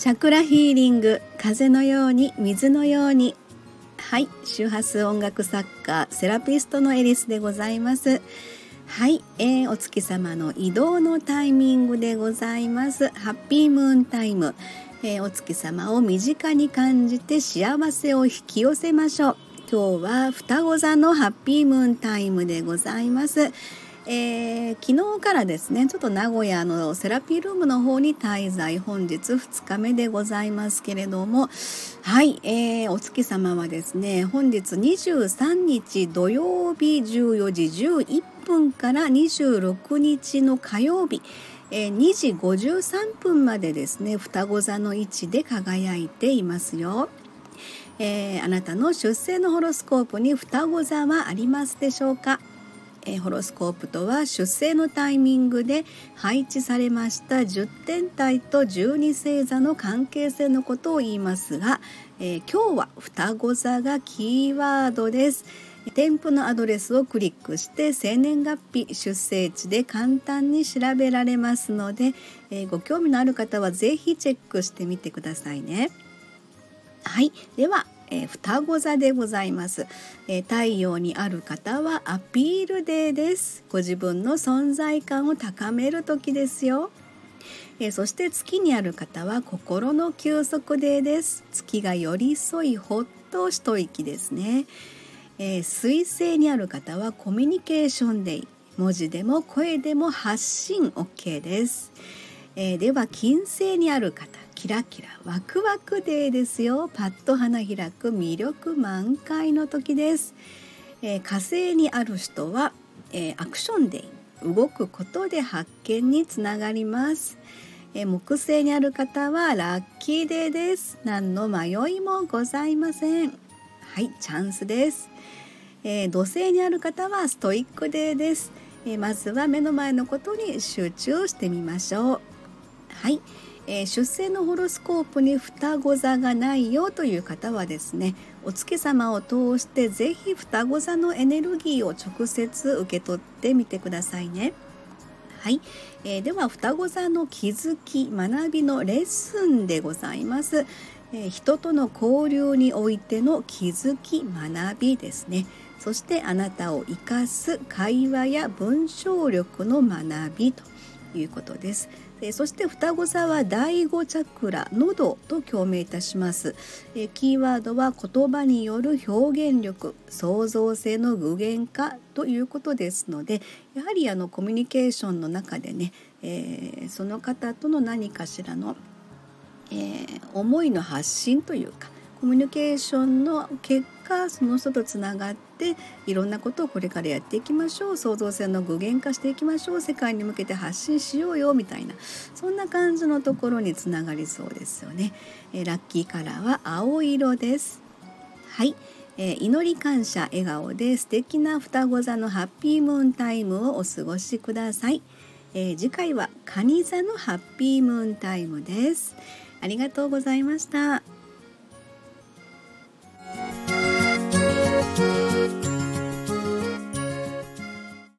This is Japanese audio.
チャクラヒーリング風のように水のように。はい周波数音楽作家セラピストのエリスでございます。はい、えー、お月様の移動のタイミングでございます。ハッピームーンタイム、えー、お月様を身近に感じて幸せを引き寄せましょう。今日は双子座のハッピームーンタイムでございます。えー、昨日からですねちょっと名古屋のセラピールームの方に滞在本日2日目でございますけれどもはい、えー、お月様はですね本日23日土曜日14時11分から26日の火曜日えー、2時53分までですね双子座の位置で輝いていますよ。えー、あなたの出生のホロスコープに双子座はありますでしょうか？えホロスコープとは出生のタイミングで配置されました10天体と12星座の関係性のことを言いますが、えー、今日は双子座がキーワードです。添付のアドレスをクリックして生年月日出生地で簡単に調べられますので、えー、ご興味のある方は是非チェックしてみてくださいね。はいではえー、双子座でございます、えー、太陽にある方はアピールデーです。ご自分の存在感を高める時ですよ。えー、そして月にある方は心の休息デーです。月が寄り添いほっと一息ですね、えー、水星にある方はコミュニケーションデイ。文字でも声でも発信 OK です、えー、では金星にある方。キラキラワクワクデーですよ。パッと花開く魅力満開の時です、えー、火星にある人は、えー、アクションデイ動くことで発見につながります、えー、木星にある方はラッキーデーです。何の迷いもございません。はいチャンスです、え土星にある方はストイックデーです、えまずは目の前のことに集中してみましょう。はい。えー、出生のホロスコープに双子座がないよという方はですねお月様を通して是非双子座のエネルギーを直接受け取ってみてくださいね。はい、えー、では双子座の気づき学びのレッスンでございます。えー、人との交流においての気づき学びですね。そしてあなたを生かす会話や文章力の学びということです。えそして双子座は第5チャクラ喉と共鳴いたします、えキーワードは言葉による表現力創造性の具現化ということですのでやはりあのコミュニケーションの中でね、えー、その方との何かしらの、えー、思いの発信というかコミュニケーションの結果その人とつながっていろんなことをこれからやっていきましょう創造性の具現化していきましょう世界に向けて発信しようよみたいなそんな感じのところにつながりそうですよね。えラッキーカラーは青色です。はい、えー、祈り感謝笑顔で素敵な双子座のハッピームーンタイムをお過ごしください。えー、次回は蟹座のハッピームーンタイムです。ありがとうございました。